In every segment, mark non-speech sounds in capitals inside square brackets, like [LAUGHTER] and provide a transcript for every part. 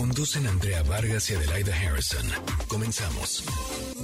Conducen Andrea Vargas y Adelaida Harrison. Comenzamos.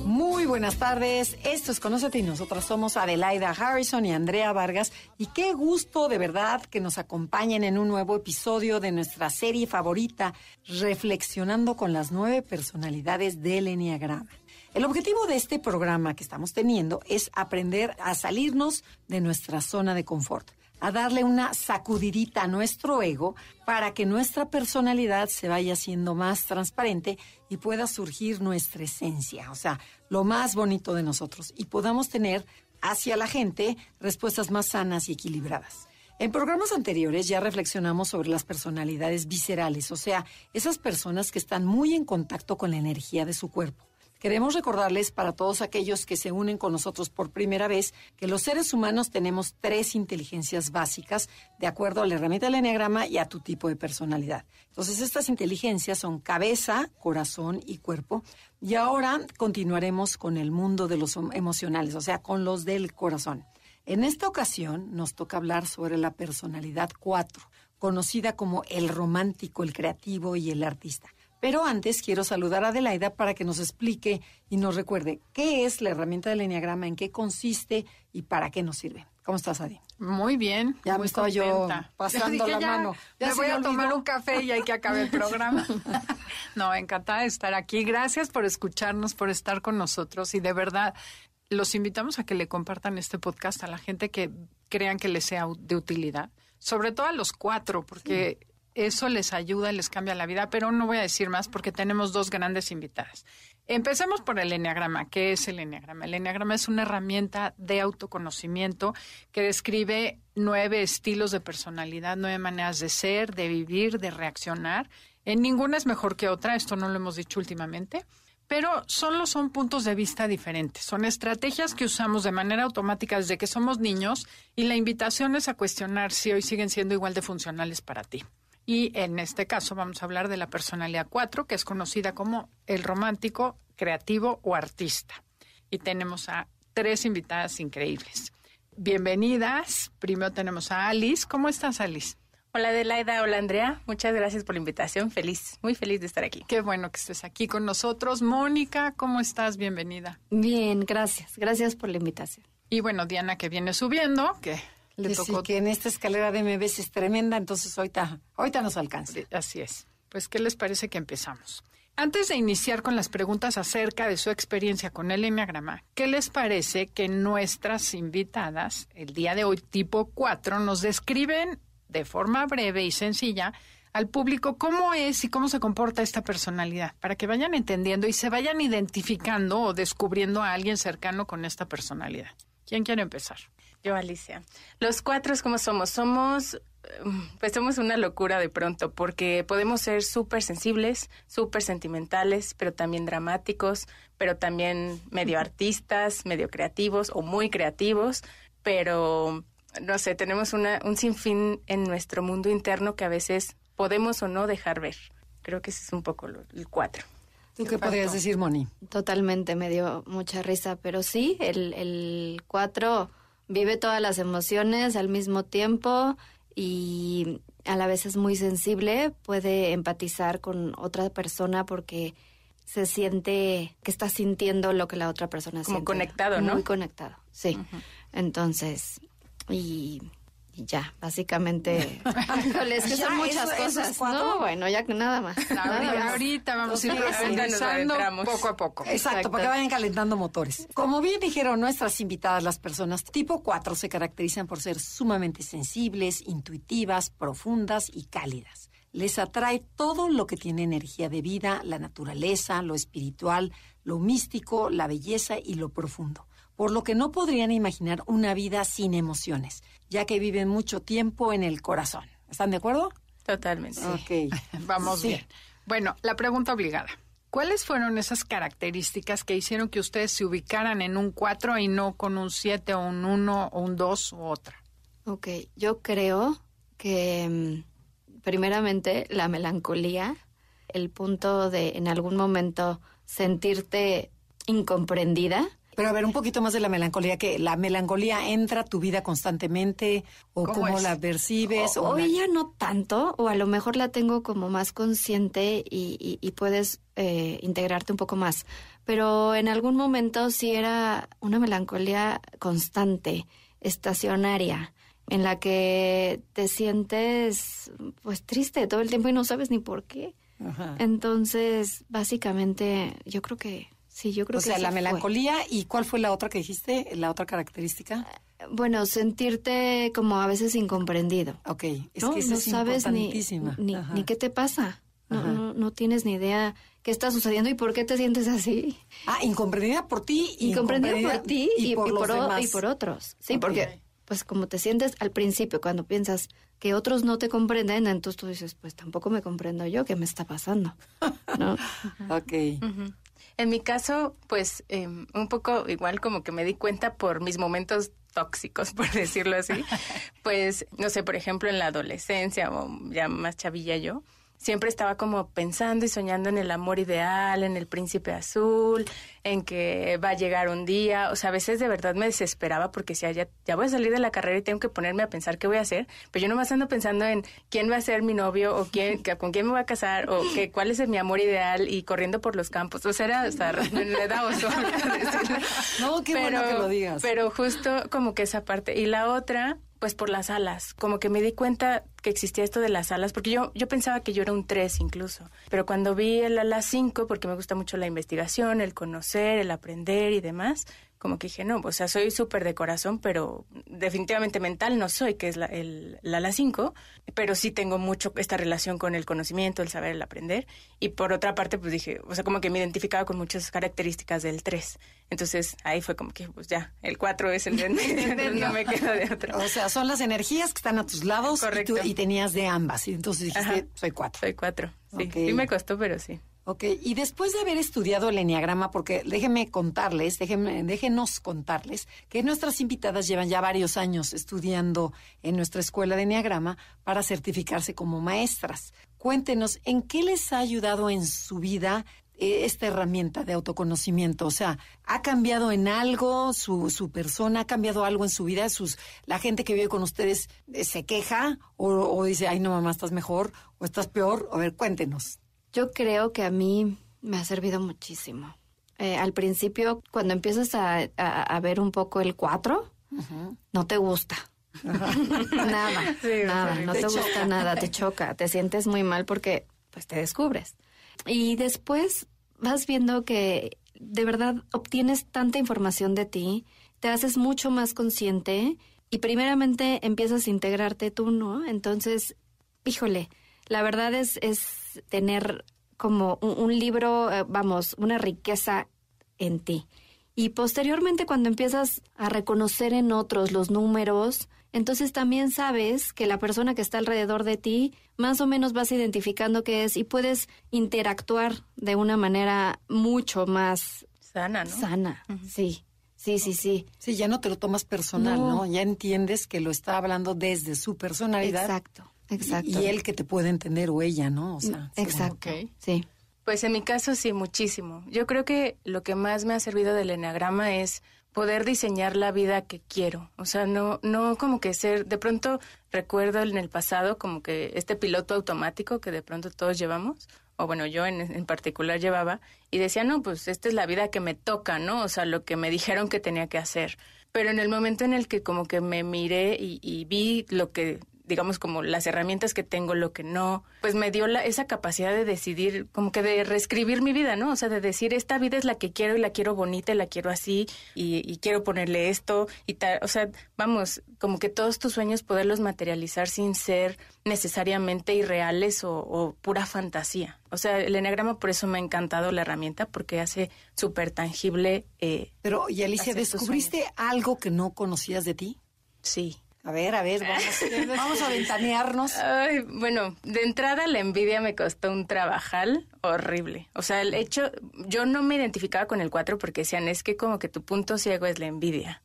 Muy buenas tardes, esto es Conócete y nosotras somos Adelaida Harrison y Andrea Vargas y qué gusto de verdad que nos acompañen en un nuevo episodio de nuestra serie favorita, Reflexionando con las nueve personalidades del Enneagrama. El objetivo de este programa que estamos teniendo es aprender a salirnos de nuestra zona de confort a darle una sacudidita a nuestro ego para que nuestra personalidad se vaya haciendo más transparente y pueda surgir nuestra esencia, o sea, lo más bonito de nosotros y podamos tener hacia la gente respuestas más sanas y equilibradas. En programas anteriores ya reflexionamos sobre las personalidades viscerales, o sea, esas personas que están muy en contacto con la energía de su cuerpo. Queremos recordarles para todos aquellos que se unen con nosotros por primera vez que los seres humanos tenemos tres inteligencias básicas de acuerdo a la herramienta del enneagrama y a tu tipo de personalidad. Entonces, estas inteligencias son cabeza, corazón y cuerpo. Y ahora continuaremos con el mundo de los emocionales, o sea, con los del corazón. En esta ocasión nos toca hablar sobre la personalidad 4, conocida como el romántico, el creativo y el artista. Pero antes quiero saludar a Adelaida para que nos explique y nos recuerde qué es la herramienta del Enneagrama, en qué consiste y para qué nos sirve. ¿Cómo estás, Adi? Muy bien. Ya me estaba yo [LAUGHS] pasando la mano. Ya me voy a tomar un café y hay que acabar el programa. [LAUGHS] no, encantada de estar aquí. Gracias por escucharnos, por estar con nosotros y de verdad los invitamos a que le compartan este podcast a la gente que crean que les sea de utilidad, sobre todo a los cuatro, porque eso les ayuda, les cambia la vida, pero no voy a decir más porque tenemos dos grandes invitadas. Empecemos por el Enneagrama. ¿Qué es el Enneagrama? El Enneagrama es una herramienta de autoconocimiento que describe nueve estilos de personalidad, nueve maneras de ser, de vivir, de reaccionar. En ninguna es mejor que otra, esto no lo hemos dicho últimamente, pero solo son puntos de vista diferentes. Son estrategias que usamos de manera automática desde que somos niños y la invitación es a cuestionar si hoy siguen siendo igual de funcionales para ti. Y en este caso vamos a hablar de la personalidad 4, que es conocida como el romántico, creativo o artista. Y tenemos a tres invitadas increíbles. Bienvenidas. Primero tenemos a Alice. ¿Cómo estás, Alice? Hola Adelaida, hola Andrea, muchas gracias por la invitación, feliz, muy feliz de estar aquí. Qué bueno que estés aquí con nosotros. Mónica, ¿cómo estás? Bienvenida. Bien, gracias, gracias por la invitación. Y bueno, Diana que viene subiendo, que le tocó... que en esta escalera de MBS es tremenda, entonces ahorita, ahorita nos alcanza. así es. Pues, ¿qué les parece que empezamos? Antes de iniciar con las preguntas acerca de su experiencia con el Enneagrama, ¿qué les parece que nuestras invitadas, el día de hoy, tipo 4, nos describen de forma breve y sencilla al público cómo es y cómo se comporta esta personalidad, para que vayan entendiendo y se vayan identificando o descubriendo a alguien cercano con esta personalidad? ¿Quién quiere empezar? Yo, Alicia. Los cuatro es como somos. Somos, pues somos una locura de pronto, porque podemos ser súper sensibles, súper sentimentales, pero también dramáticos, pero también medio artistas, medio creativos o muy creativos, pero no sé, tenemos una, un sinfín en nuestro mundo interno que a veces podemos o no dejar ver. Creo que ese es un poco el cuatro. ¿Tú qué, podrías decir, Moni? Totalmente, me dio mucha risa, pero sí, el, el cuatro vive todas las emociones al mismo tiempo y a la vez es muy sensible, puede empatizar con otra persona porque se siente que está sintiendo lo que la otra persona siente. Como conectado, ¿no? Muy conectado, sí. Entonces, y y ya, básicamente. es que son muchas cosas. no, bueno, ya que nada más. Ahorita, vamos a ir profundizando poco a poco. Exacto, para que vayan calentando motores. Como bien dijeron nuestras invitadas, las personas tipo 4 se caracterizan por ser sumamente sensibles, intuitivas, profundas y cálidas. Les atrae todo lo que tiene energía de vida, la naturaleza, lo espiritual, lo místico, la belleza y lo profundo por lo que no podrían imaginar una vida sin emociones, ya que viven mucho tiempo en el corazón. ¿Están de acuerdo? Totalmente. Ok, [LAUGHS] vamos bien. Bueno, la pregunta obligada. ¿Cuáles fueron esas características que hicieron que ustedes se ubicaran en un 4 y no con un 7 o un 1 o un 2 u otra? Ok, yo creo que primeramente la melancolía, el punto de en algún momento sentirte incomprendida. Pero a ver, un poquito más de la melancolía, que la melancolía entra a tu vida constantemente o ¿Cómo la percibes. O, o o la- ella no tanto, o a lo mejor la tengo como más consciente y, y- y puedes eh, integrarte un poco más. Pero en algún momento sí era una melancolía constante, estacionaria, en la que te sientes pues triste todo el tiempo y no sabes ni por qué. Ajá. Entonces, básicamente, yo creo que sí, yo creo O que sea, la fue. melancolía y cuál fue la otra que dijiste, la otra característica. Bueno, sentirte como a veces incomprendido. Ok, es ¿no? que esa no es sabes ni, ni, qué te pasa. No, no, no tienes ni idea qué está sucediendo y por qué te sientes así. Ah, incomprendida por ti y Incomprendida por ti y, y por, los por, o- y por otros. Sí, Ok. porque pues como te sientes al principio cuando piensas que otros no te comprenden, entonces tú dices, pues tampoco me comprendo yo, ¿qué me está pasando? ¿No? [LAUGHS] Ok. Ujú. En mi caso, pues eh, un poco igual como que me di cuenta por mis momentos tóxicos, [LAUGHS] por decirlo así. [LAUGHS] pues, no sé, por ejemplo, en la adolescencia o ya más chavilla yo, siempre estaba como pensando y soñando en el amor ideal, en el príncipe azul, en que va a llegar un día. O sea, a veces de verdad me desesperaba porque decía, ya, ya voy a salir de la carrera y tengo que ponerme a pensar qué voy a hacer. Pero yo nomás ando pensando en quién va a ser mi novio o quién, [LAUGHS] con quién me voy a casar o que, cuál es mi amor ideal y corriendo por los campos. O sea, era hasta [LAUGHS] enredadoso. decirlo. [LAUGHS] No, qué bueno que lo digas. Pero justo como que esa parte. Y la otra, pues por las alas. Como que me di cuenta que existía esto de las alas, porque yo, yo pensaba que yo era un 3 incluso. Pero cuando vi el ala 5, porque me gusta mucho la investigación, el conocer, el aprender y demás, como que dije, no, o sea, soy súper de corazón, pero definitivamente mental no soy, que es la, el, la ala 5, pero sí tengo mucho esta relación con el conocimiento, el saber, el aprender. Y por otra parte, pues dije, o sea, como que me identificaba con muchas características del 3. Entonces ahí fue como que, pues ya, el 4 es el de [LAUGHS] no me queda de otra. O sea, son las energías que están a tus lados y, Correcto. tú- y tenías de ambas. Y entonces dijiste, Ajá. soy cuatro. Soy 4. Sí, Ok. sí me costó, pero sí. Ok, y después de haber estudiado el enneagrama, porque déjenme contarles, déjenme, déjenos contarles que nuestras invitadas llevan ya varios años estudiando en nuestra escuela de enneagrama para certificarse como maestras. Cuéntenos, ¿en qué les ha ayudado en su vida eh, esta herramienta de autoconocimiento? O sea, ¿ha cambiado en algo su, su persona? ¿Ha cambiado algo en su vida? Sus, ¿La gente que vive con ustedes eh, se queja o, o dice, ay, no, mamá, estás mejor o estás peor? A ver, cuéntenos. Yo creo que a mí me ha servido muchísimo. Eh, al principio, cuando empiezas a, a- a ver un poco el 4, no te gusta. [LAUGHS] nada, Sí, nada, no Te te, choca. gusta nada, te choca, te sientes muy mal porque pues te descubres. Y después vas viendo que de verdad obtienes tanta información de ti, te haces mucho más consciente y primeramente empiezas a integrarte tú, ¿no? Entonces, híjole, la verdad es, es tener como un, un libro, eh, vamos, una riqueza en ti. Y posteriormente cuando empiezas a reconocer en otros los números, entonces también sabes que la persona que está alrededor de ti más o menos vas identificando qué es y puedes interactuar de una manera mucho más Sana, ¿no? sana. Sí, sí, sí, sí. Sí, ya no te lo tomas personal, ¿no? No. Ya entiendes que lo está hablando desde su personalidad. Exacto, exacto. Y, y él que te puede entender o ella, ¿no? O sea, según- Exacto, sí. Pues en mi caso sí, muchísimo. Yo creo que lo que más me ha servido del enagrama es poder diseñar la vida que quiero. O sea, no, no como que ser, de pronto recuerdo en el pasado como que este piloto automático que de pronto todos llevamos, o bueno, yo en, en particular llevaba, y decía, no, pues esta es la vida que me toca, ¿no? O sea, lo que me dijeron que tenía que hacer. Pero en el momento en el que como que me miré y, y vi lo que digamos como las herramientas que tengo, lo que no, pues me dio la, esa capacidad de decidir, como que de reescribir mi vida, ¿no? O sea, de decir, esta vida es la que quiero y la quiero bonita y la quiero así y, y quiero ponerle esto y tal. O sea, vamos, como que todos tus sueños poderlos materializar sin ser necesariamente irreales o, o pura fantasía. O sea, el enagrama por eso me ha encantado la herramienta porque hace súper tangible, eh, Pero, y Alicia, ¿descubriste algo que no conocías de ti? sí. A ver, a ver, vamos, [LAUGHS] vamos a ventanearnos. Ay, bueno, de entrada la envidia me costó un trabajal horrible. O sea, el hecho, yo no me identificaba con el 4 porque decían, es que como que tu punto ciego es la envidia.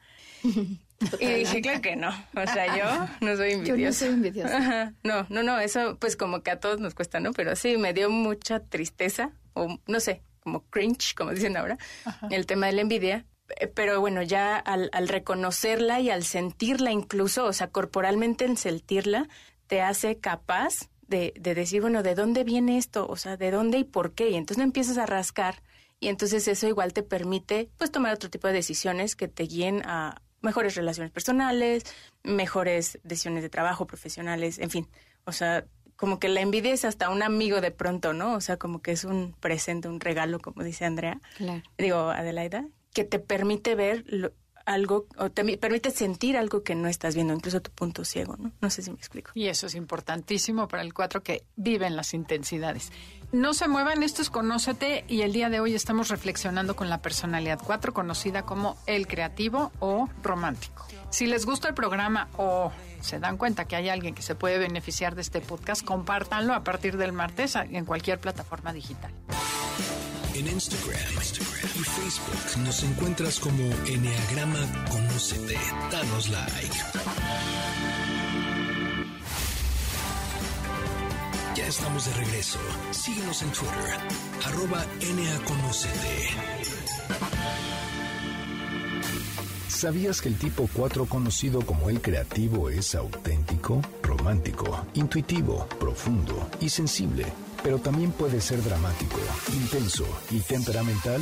Y dije, claro que no. O sea, yo no soy envidiosa. Yo no soy envidiosa. No, no, no, eso pues como que a todos nos cuesta, ¿no? Pero sí, me dio mucha tristeza, o no sé, como cringe, como dicen ahora, el tema de la envidia. Eh, Pero bueno, ya al, al reconocerla y al sentirla incluso, o sea, corporalmente en sentirla, te hace capaz de, de decir, bueno, ¿de dónde viene esto? O sea, ¿de dónde y por qué? Y entonces no empiezas a rascar y entonces eso igual te permite pues tomar otro tipo de decisiones que te guíen a mejores relaciones personales, mejores decisiones de trabajo, profesionales, en fin. O sea, como que la envidia es hasta un amigo de pronto, ¿no? O sea, como que es un presente, un regalo, como dice Andrea. Claro. Digo, Adelaida, que te permite ver algo, o te mi- permite sentir algo que no estás viendo, incluso tu punto ciego, ¿no? No sé si me explico. Y eso es importantísimo para el 4 que vive en las intensidades. No se muevan, esto es Conócete y el día de hoy estamos reflexionando con la personalidad 4 conocida como el creativo o romántico. Si les gusta el programa o se dan cuenta que hay alguien que se puede beneficiar de este podcast, compártanlo a partir del martes en cualquier plataforma digital. En Instagram, y Facebook nos encuentras como Enneagrama Conócete. Danos like. Ya estamos de regreso. Síguenos en Twitter, arroba. ¿Sabías que el tipo 4 conocido como el creativo es auténtico, romántico, intuitivo, profundo y sensible? Pero también puede ser dramático, intenso y temperamental.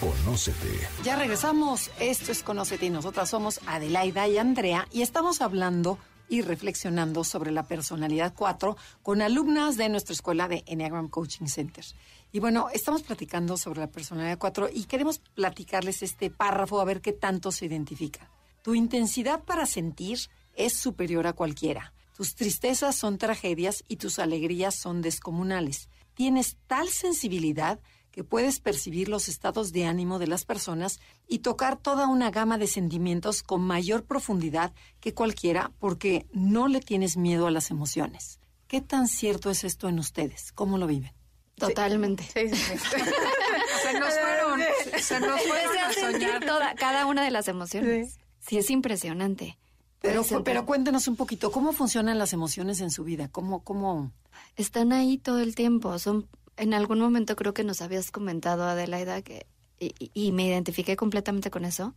Conócete. Ya regresamos. Esto es Conócete y nosotras somos Adelaida y Andrea y estamos hablando y reflexionando sobre la personalidad 4 con alumnas de nuestra escuela de Enneagram Coaching Center. Y bueno, estamos platicando sobre la personalidad 4 y queremos platicarles este párrafo a ver qué tanto se identifica. Tu intensidad para sentir es superior a cualquiera. Tus tristezas son tragedias y tus alegrías son descomunales. Tienes tal sensibilidad que puedes percibir los estados de ánimo de las personas y tocar toda una gama de sentimientos con mayor profundidad que cualquiera porque no le tienes miedo a las emociones. ¿Qué tan cierto es esto en ustedes? ¿Cómo lo viven? Totalmente. Sí, sí, sí. [LAUGHS] Se nos fueron, se nos fueron a soñar. toda, cada una de las emociones. Sí, es impresionante. Pero, pero cuéntenos un poquito, ¿cómo funcionan las emociones en su vida? ¿Cómo, cómo? están ahí todo el tiempo. Son, en algún momento creo que nos habías comentado, Adelaida, que, y, y- y me identifiqué completamente con eso,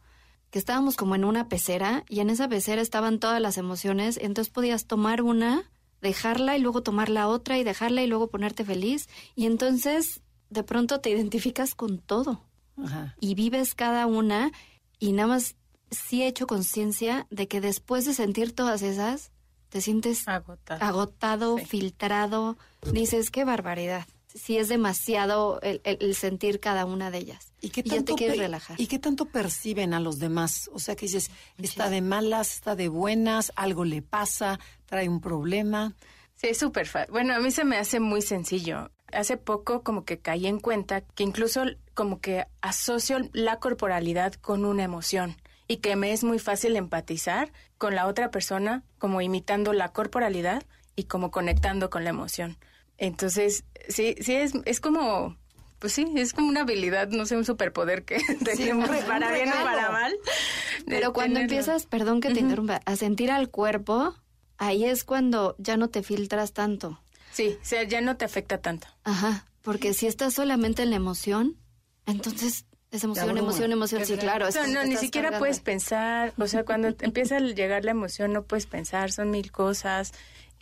que estábamos como en una pecera y en esa pecera estaban todas las emociones, entonces podías tomar una, dejarla y luego tomar la otra y dejarla y luego ponerte feliz y entonces de pronto te identificas con todo Ajá. y vives cada una y nada más sí he hecho conciencia de que después de sentir todas esas, te sientes Agotado. agotado, Sí. filtrado. Dices, qué barbaridad. Sí es demasiado el, el- el sentir cada una de ellas. ¿Y qué ya tanto te quieres pe- relajar. ¿Y qué tanto perciben a los demás? O sea, que dices, está de malas, está de buenas, algo le pasa, trae un problema. Sí, es súper fácil. Bueno, a mí se me hace muy sencillo. Hace poco como que caí en cuenta que incluso como que asocio la corporalidad con una emoción y que me es muy fácil empatizar con la otra persona como imitando la corporalidad y como conectando con la emoción. Entonces, sí, sí es, es como, pues sí, es como una habilidad, no sé, un superpoder que [LAUGHS] tenemos para bien o para mal. Pero cuando tenerlo. empiezas, perdón que te interrumpa, a sentir al cuerpo, ahí es cuando ya no te filtras tanto. Sí, o sea, ya no te afecta tanto. Ajá, porque si estás solamente en la emoción, entonces es emoción, emoción, emoción. Sí, claro. No, no, ni siquiera cargando. puedes pensar, o sea, cuando empieza a llegar la emoción no puedes pensar, son mil cosas.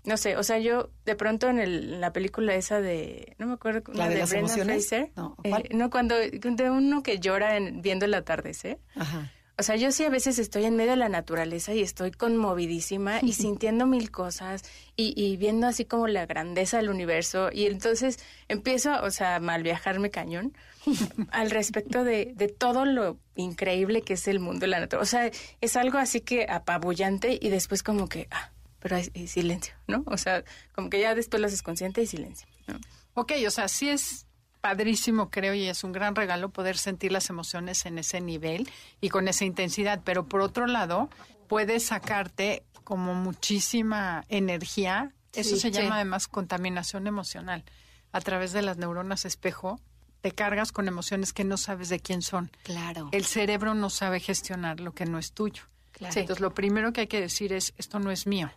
No sé, o sea, yo de pronto en, el, en la película esa de, no me acuerdo, ¿La de de, las Brendan emociones? Fraser. No, eh, no, cuando, de uno que llora en- viendo el atardecer. Ajá. O sea, yo sí a veces estoy en medio de la naturaleza y estoy conmovidísima y [LAUGHS] sintiendo mil cosas y, y viendo así como la grandeza del universo y entonces empiezo, o sea, a mal viajarme cañón [LAUGHS] al respecto de, de todo lo increíble que es el mundo de la naturaleza. O sea, es algo así que apabullante y después como que, ah, pero hay, hay silencio, ¿no? O sea, como que ya después lo haces consciente y silencio, ¿no? Ok, o sea, sí es padrísimo, creo, y es un gran regalo poder sentir las emociones en ese nivel y con esa intensidad, pero por otro lado, puede sacarte como muchísima energía. Eso Sí, se sí. llama además contaminación emocional a través de las neuronas espejo. te cargas con emociones que no sabes de quién son. Claro. El cerebro no sabe gestionar lo que no es tuyo. Claro. Sí. Entonces, lo primero que hay que decir es, esto no es mío.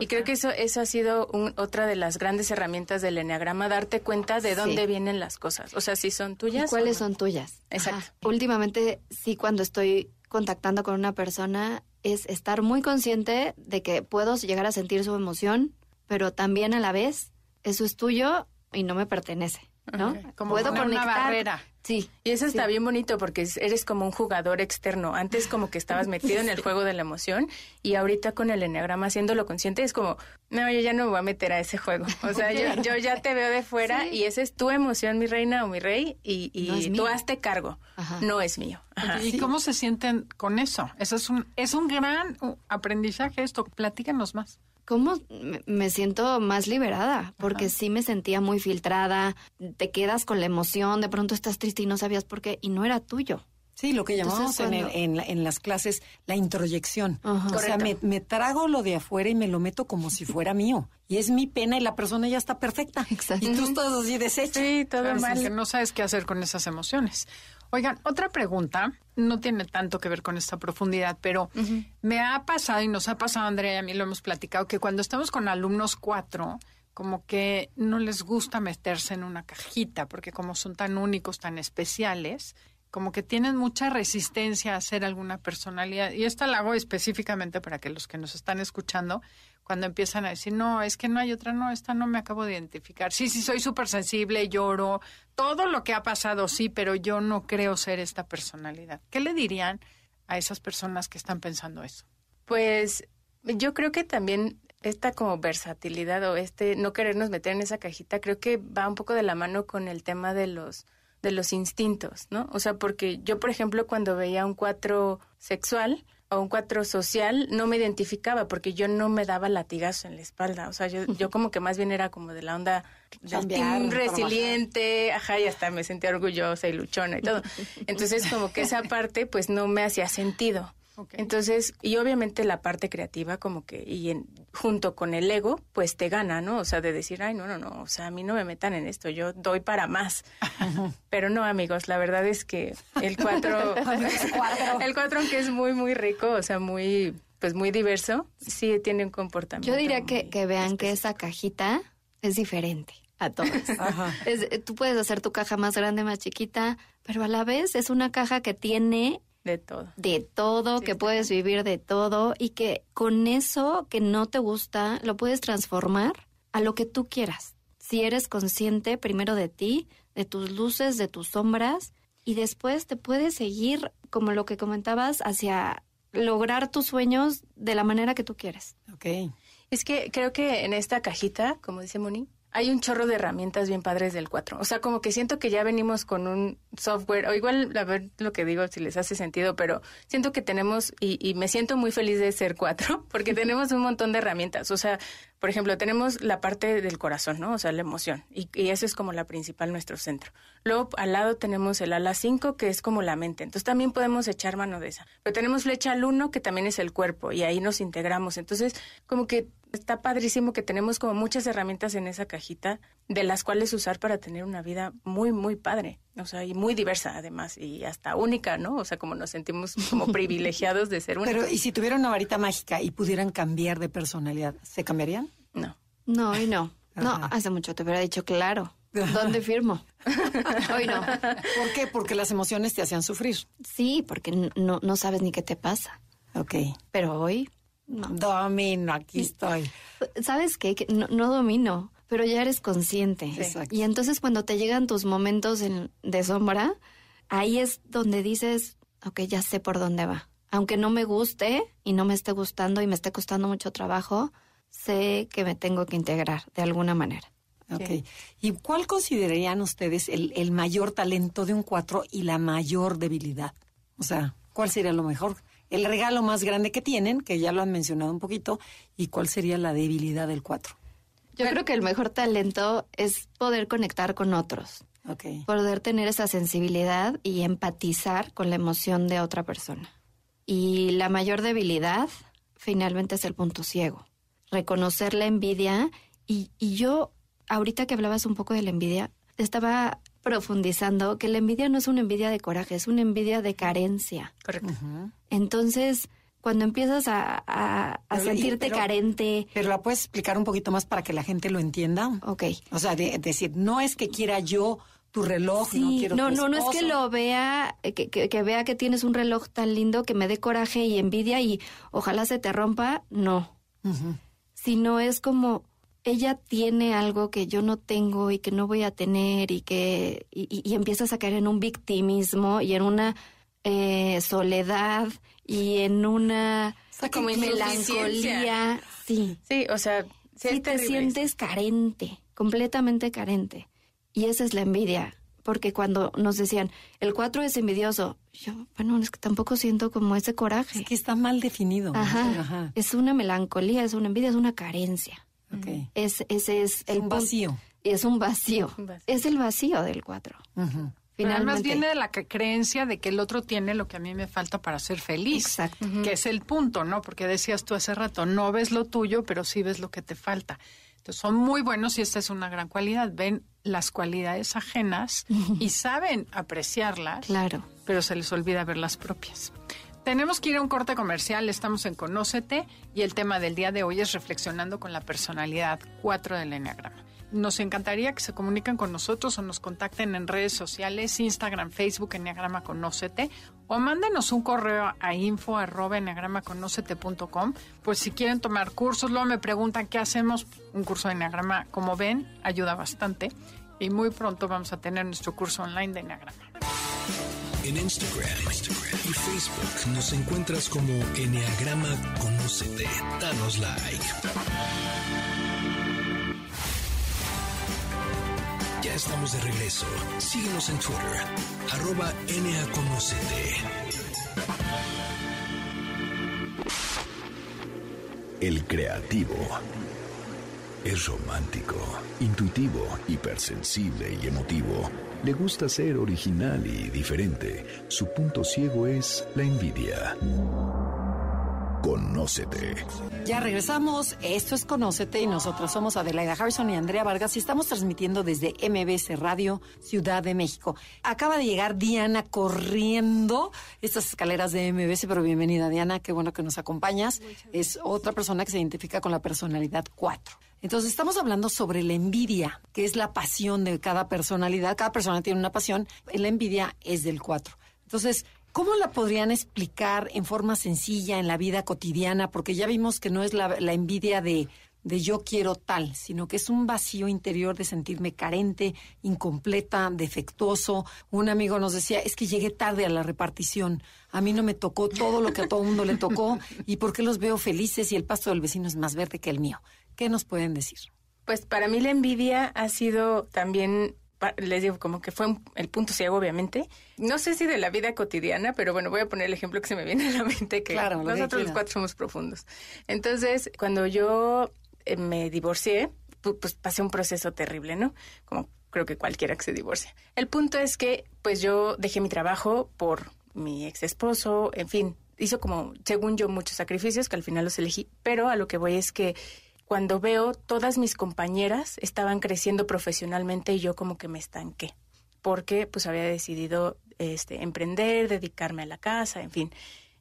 Y, creo que eso, eso ha sido un- otra de las grandes herramientas del enneagrama, darte cuenta de Sí. dónde vienen las cosas. O sea, si son ¿Y tuyas. cuáles o no. son tuyas? Exacto. Ajá. Últimamente, sí, cuando estoy contactando con una persona, es estar muy consciente de que puedo llegar a sentir su emoción, pero también a la vez, eso es tuyo y no me pertenece, ¿no? Como puedo poner una conectar. barrera. Sí. Y eso está Sí. bien bonito porque es- eres como un jugador externo. Antes como que estabas [LAUGHS] metido en el juego de la emoción y ahorita con el enneagrama haciéndolo consciente es como, no, yo ya no me voy a meter a ese juego. [LAUGHS] O sea, yo, yo ya te veo de fuera Sí. y esa es tu emoción, mi reina o mi rey, y, y No tú hazte cargo. Ajá. No es mío. Ajá. ¿Y cómo se sienten con eso? Eso es un, es un gran uh, aprendizaje esto. Platícanos más. ¿Cómo me- siento más liberada? Porque sí me sentía muy filtrada, te quedas con la emoción, de pronto estás triste y no sabías por qué, y no era tuyo. Sí, lo que llamamos Entonces, en, el- en, la- en las clases la introyección. Ajá. O sea, me, me trago lo de afuera y me lo meto como si fuera mío. Y es mi pena y la persona ya está perfecta. Exacto. Y tú estás así deshecho. Sí, todo mal. porque no sabes qué hacer con esas emociones. Oigan, otra pregunta, no tiene tanto que ver con esta profundidad, pero me ha pasado y nos ha pasado, Andrea, y a mí lo hemos platicado, que cuando estamos con alumnos cuatro, como que no les gusta meterse en una cajita, porque como son tan únicos, tan especiales, como que tienen mucha resistencia a hacer alguna personalidad. Y esta la hago específicamente para que los que nos están escuchando, cuando empiezan a decir, no, es que no hay otra, no, esta no me acabo de identificar. Sí, sí, soy súper sensible, lloro, todo lo que ha pasado, sí, pero yo no creo ser esta personalidad. ¿Qué le dirían a esas personas que están pensando eso? Pues yo creo que también esta como versatilidad o este no querernos meter en esa cajita, creo que va un poco de la mano con el tema de los de los instintos, ¿no? O sea, porque yo, por ejemplo, cuando veía un cuatro sexual o un cuatro social, no me identificaba porque yo no me daba latigazo en la espalda. O sea, yo, yo como que más bien era como de la onda del team resiliente, ajá, y hasta me sentía orgullosa y luchona y todo. [LAUGHS] Entonces, como que esa parte, pues no me hacía sentido. Entonces, y obviamente la parte creativa como que, y en, junto con el ego, pues te gana, ¿no? O sea, de decir, ay, no, no, no, o sea, a mí no me metan en esto, yo doy para más. [LAUGHS] Pero no, amigos, la verdad es que el cuatro, [LAUGHS] [LAUGHS] el cuatro, aunque es muy, muy rico, o sea, muy, pues muy diverso, sí tiene un comportamiento. Yo diría que, que vean que esa cajita es diferente a todos. Ajá. Es- tú puedes hacer tu caja más grande, más chiquita, pero a la vez es una caja que tiene De todo. de todo, que puedes vivir de todo y que con eso que no te gusta lo puedes transformar a lo que tú quieras. Si eres consciente primero de ti, de tus luces, de tus sombras y después te puedes seguir, como lo que comentabas, hacia lograr tus sueños de la manera que tú quieres. Ok. Es que creo que en esta cajita, como dice Moni, hay un chorro de herramientas bien padres del 4. O sea, como que siento que ya venimos con un software, o igual, a ver lo que digo, si les hace sentido, pero siento que tenemos, y, y me siento muy feliz de ser 4, [LAUGHS] porque tenemos un montón de herramientas. O sea, por ejemplo, tenemos la parte del corazón, ¿no? O sea, la emoción, y, y eso es como la principal, nuestro centro. Luego, al lado tenemos el ala 5, que es como la mente. Entonces, también podemos echar mano de esa. Pero tenemos flecha al 1, que también es el cuerpo, y ahí nos integramos. Entonces, como que está padrísimo que tenemos como muchas herramientas en esa cajita de las cuales usar para tener una vida muy, muy padre. O sea, y muy diversa además, y hasta única, ¿no? O sea, como nos sentimos como [LAUGHS] privilegiados de ser únicos. Pero, ¿y si tuvieran una varita mágica y pudieran cambiar de personalidad, ¿se cambiarían? No. No, y no. No, Ajá. hace mucho te hubiera dicho claro. ¿Dónde firmo? [LAUGHS] Hoy no. ¿Por qué? Porque las emociones te hacían sufrir. Sí, porque no, no sabes ni qué te pasa. Ok. Pero hoy, no. Domino, aquí estoy. ¿Sabes qué? Que no, no domino, pero ya eres consciente. Exacto. Y entonces cuando te llegan tus momentos en- de sombra, ahí es donde dices, ok, ya sé por dónde va. Aunque no me guste y no me esté gustando y me esté costando mucho trabajo, sé que me tengo que integrar de alguna manera. Ok. ¿Y cuál considerarían ustedes el, el mayor talento de un cuatro y la mayor debilidad? O sea, ¿cuál sería lo mejor? El regalo más grande que tienen, que ya lo han mencionado un poquito, y cuál sería la debilidad del cuatro. Yo creo que el mejor talento es poder conectar con otros, poder tener esa sensibilidad y empatizar con la emoción de otra persona. Y la mayor debilidad finalmente es el punto ciego, reconocer la envidia. Y, y yo, ahorita que hablabas un poco de la envidia, estaba profundizando que la envidia no es una envidia de coraje, es una envidia de carencia. Correcto. Entonces, cuando empiezas a, a- a sentirte pero- carente, Pero la puedes explicar un poquito más para que la gente lo entienda. ok. O sea, de, decir, no es que quiera yo tu reloj, no quiero no, tu no, no es que lo vea, que, que- que vea que tienes un reloj tan lindo que me dé coraje y envidia y ojalá se te rompa, no. Sino es como ella tiene algo que yo no tengo y que no voy a tener y que y, empiezas a caer en un victimismo y en una eh, soledad y en una sea, como melancolía, sí, Sí, o sea, sí, sí te sientes carente, completamente carente. Y esa es la envidia. Porque cuando nos decían, el 4 es envidioso, yo, bueno, es que tampoco siento como ese coraje. Es que está mal definido. Ajá. Es una melancolía, es una envidia, es una carencia. Es, ese es el un vacío. Es un vacío. Un vacío. Es el vacío del 4. Ujú. Pero además Finalmente. viene de la cre- creencia de que el otro tiene lo que a mí me falta para ser feliz. Exacto. Que es el punto, ¿no? Porque decías tú hace rato, no ves lo tuyo, pero sí ves lo que te falta. Entonces son muy buenos y esta es una gran cualidad. Ven las cualidades ajenas [LAUGHS] y saben apreciarlas, Claro. pero se les olvida ver las propias. Tenemos que ir a un corte comercial, estamos en Conócete y el tema del día de hoy es reflexionando con la personalidad 4 del Enneagrama. Nos encantaría que se comuniquen con nosotros o nos contacten en redes sociales, Instagram, Facebook, Enneagrama Conócete, o mándenos un correo a info arroba enneagramaconócete.com, pues si quieren tomar cursos, luego me preguntan qué hacemos, un curso de Enneagrama, como ven, ayuda bastante, y muy pronto vamos a tener nuestro curso online de Enneagrama. En Instagram, y Facebook nos encuentras como Enneagrama Conócete. Danos like. Ya estamos de regreso. Síguenos en Twitter, arroba. El creativo. Es romántico, intuitivo, hipersensible y emotivo. Le gusta ser original y diferente. Su punto ciego es la envidia. Conócete. Ya regresamos. Esto es Conócete y nosotros somos Adelaida Harrison y Andrea Vargas y estamos transmitiendo desde MBS Radio Ciudad de México. Acaba de llegar Diana corriendo estas escaleras de MBS, pero bienvenida Diana, qué bueno que nos acompañas. Es otra persona que se identifica con la personalidad 4. Entonces estamos hablando sobre la envidia, que es la pasión de cada personalidad. Cada persona tiene una pasión. La envidia es del 4. Entonces, ¿Cómo la podrían explicar en forma sencilla en la vida cotidiana? Porque ya vimos que no es la, envidia de, de yo quiero tal, sino que es un vacío interior de sentirme carente, incompleta, defectuoso. Un amigo nos decía, es que llegué tarde a la repartición. A mí no me tocó todo lo que a todo mundo le tocó. ¿Y por qué los veo felices y el pasto del vecino es más verde que el mío? ¿Qué nos pueden decir? Pues para mí la envidia ha sido también, les digo, como que fue el punto ciego, obviamente. No sé si de la vida cotidiana, pero bueno, voy a poner el ejemplo que se me viene a la mente, que Claro, lo que nosotros los cuatro somos profundos. Entonces, cuando yo eh, me divorcié, pu- pues pasé un proceso terrible, ¿no? Como creo que cualquiera que se divorcia. El punto es que, pues yo dejé mi trabajo por mi ex esposo, en fin, hizo como, según yo, muchos sacrificios que al final los elegí, pero a lo que voy es que cuando veo todas mis compañeras estaban creciendo profesionalmente y yo como que me estanqué porque pues había decidido este emprender, dedicarme a la casa, en fin.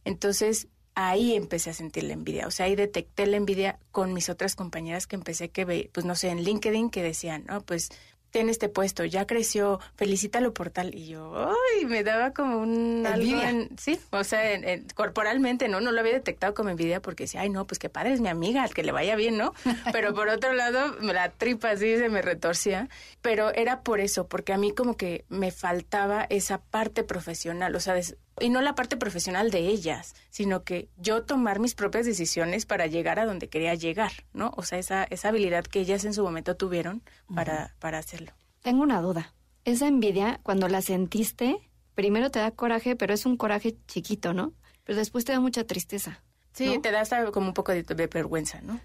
Entonces ahí empecé a sentir la envidia, o sea, ahí detecté la envidia con mis otras compañeras que empecé que ve, pues no sé, en LinkedIn que decían, "No, pues tiene este puesto, ya creció, felicítalo por tal." Y yo, ay, me daba como un algo Envidia. en- sí, o sea, en- en- corporalmente, ¿no? No lo había detectado como envidia porque decía, ay, no, pues qué padre es mi amiga, que le vaya bien, ¿no? [LAUGHS] Pero por otro lado, la tripa así se me retorcía. Pero era por eso, porque a mí como que me faltaba esa parte profesional, o sea, des- y no la parte profesional de ellas, sino que yo tomar mis propias decisiones para llegar a donde quería llegar, ¿no? O sea, esa, esa habilidad que ellas en su momento tuvieron para, para hacerlo. Tengo una duda. Esa envidia, cuando la sentiste, primero te da coraje, pero es un coraje chiquito, ¿no? Pero después te da mucha tristeza. Sí, ¿no? te da hasta como un poco de, de vergüenza, ¿no?